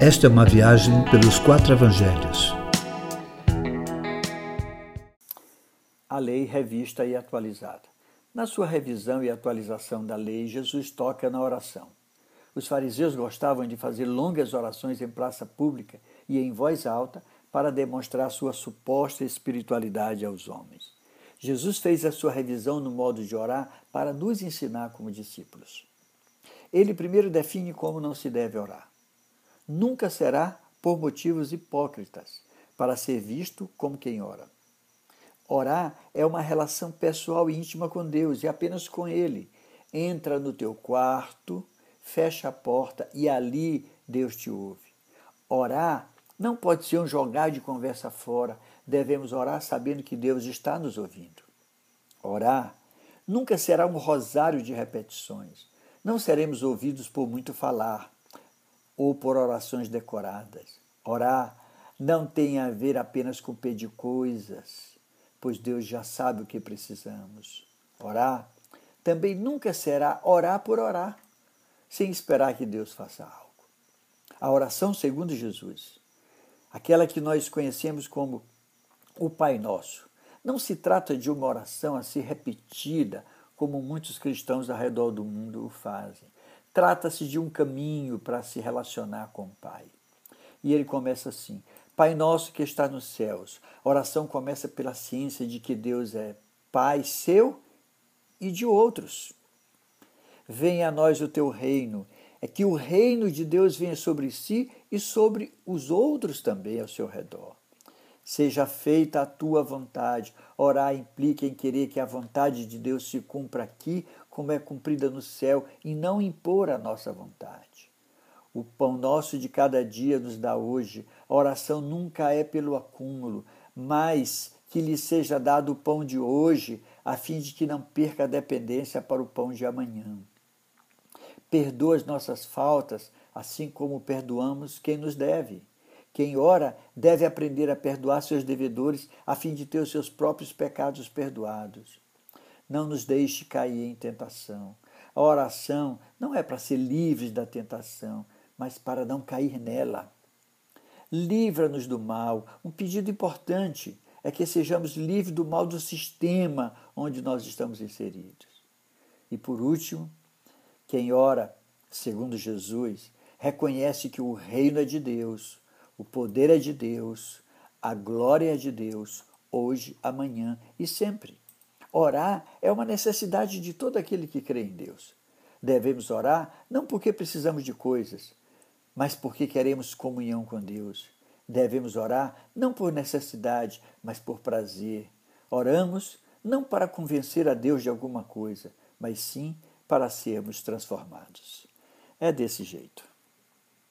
Esta é uma viagem pelos quatro evangelhos. A lei revista e atualizada. Na sua revisão e atualização da lei, Jesus toca na oração. Os fariseus gostavam de fazer longas orações em praça pública e em voz alta para demonstrar sua suposta espiritualidade aos homens. Jesus fez a sua revisão no modo de orar para nos ensinar como discípulos. Ele primeiro define como não se deve orar. Nunca será por motivos hipócritas, para ser visto como quem ora. Orar é uma relação pessoal e íntima com Deus e apenas com Ele. Entra no teu quarto, fecha a porta e ali Deus te ouve. Orar não pode ser um jogar de conversa fora. Devemos orar sabendo que Deus está nos ouvindo. Orar nunca será um rosário de repetições. Não seremos ouvidos por muito falar ou por orações decoradas. Orar não tem a ver apenas com pedir coisas, pois Deus já sabe o que precisamos. Orar também nunca será orar por orar, sem esperar que Deus faça algo. A oração segundo Jesus aquela que nós conhecemos como o Pai Nosso. Não se trata de uma oração a ser repetida, como muitos cristãos ao redor do mundo o fazem. Trata-se de um caminho para se relacionar com o Pai. E ele começa assim: Pai nosso que está nos céus. A oração começa pela ciência de que Deus é Pai seu e de outros. Venha a nós o teu reino é que o reino de Deus venha sobre si e sobre os outros também ao seu redor. Seja feita a tua vontade. Orar implica em querer que a vontade de Deus se cumpra aqui, como é cumprida no céu, e não impor a nossa vontade. O pão nosso de cada dia nos dá hoje. A oração nunca é pelo acúmulo, mas que lhe seja dado o pão de hoje, a fim de que não perca a dependência para o pão de amanhã. Perdoa as nossas faltas, assim como perdoamos quem nos deve. Quem ora deve aprender a perdoar seus devedores, a fim de ter os seus próprios pecados perdoados. Não nos deixe cair em tentação. A oração não é para ser livres da tentação, mas para não cair nela. Livra-nos do mal. Um pedido importante é que sejamos livres do mal do sistema onde nós estamos inseridos. E por último, quem ora, segundo Jesus, reconhece que o reino é de Deus, o poder é de Deus, a glória é de Deus, hoje, amanhã e sempre. Orar é uma necessidade de todo aquele que crê em Deus. Devemos orar não porque precisamos de coisas, mas porque queremos comunhão com Deus. Devemos orar não por necessidade, mas por prazer. Oramos não para convencer a Deus de alguma coisa, mas sim para sermos transformados. É desse jeito.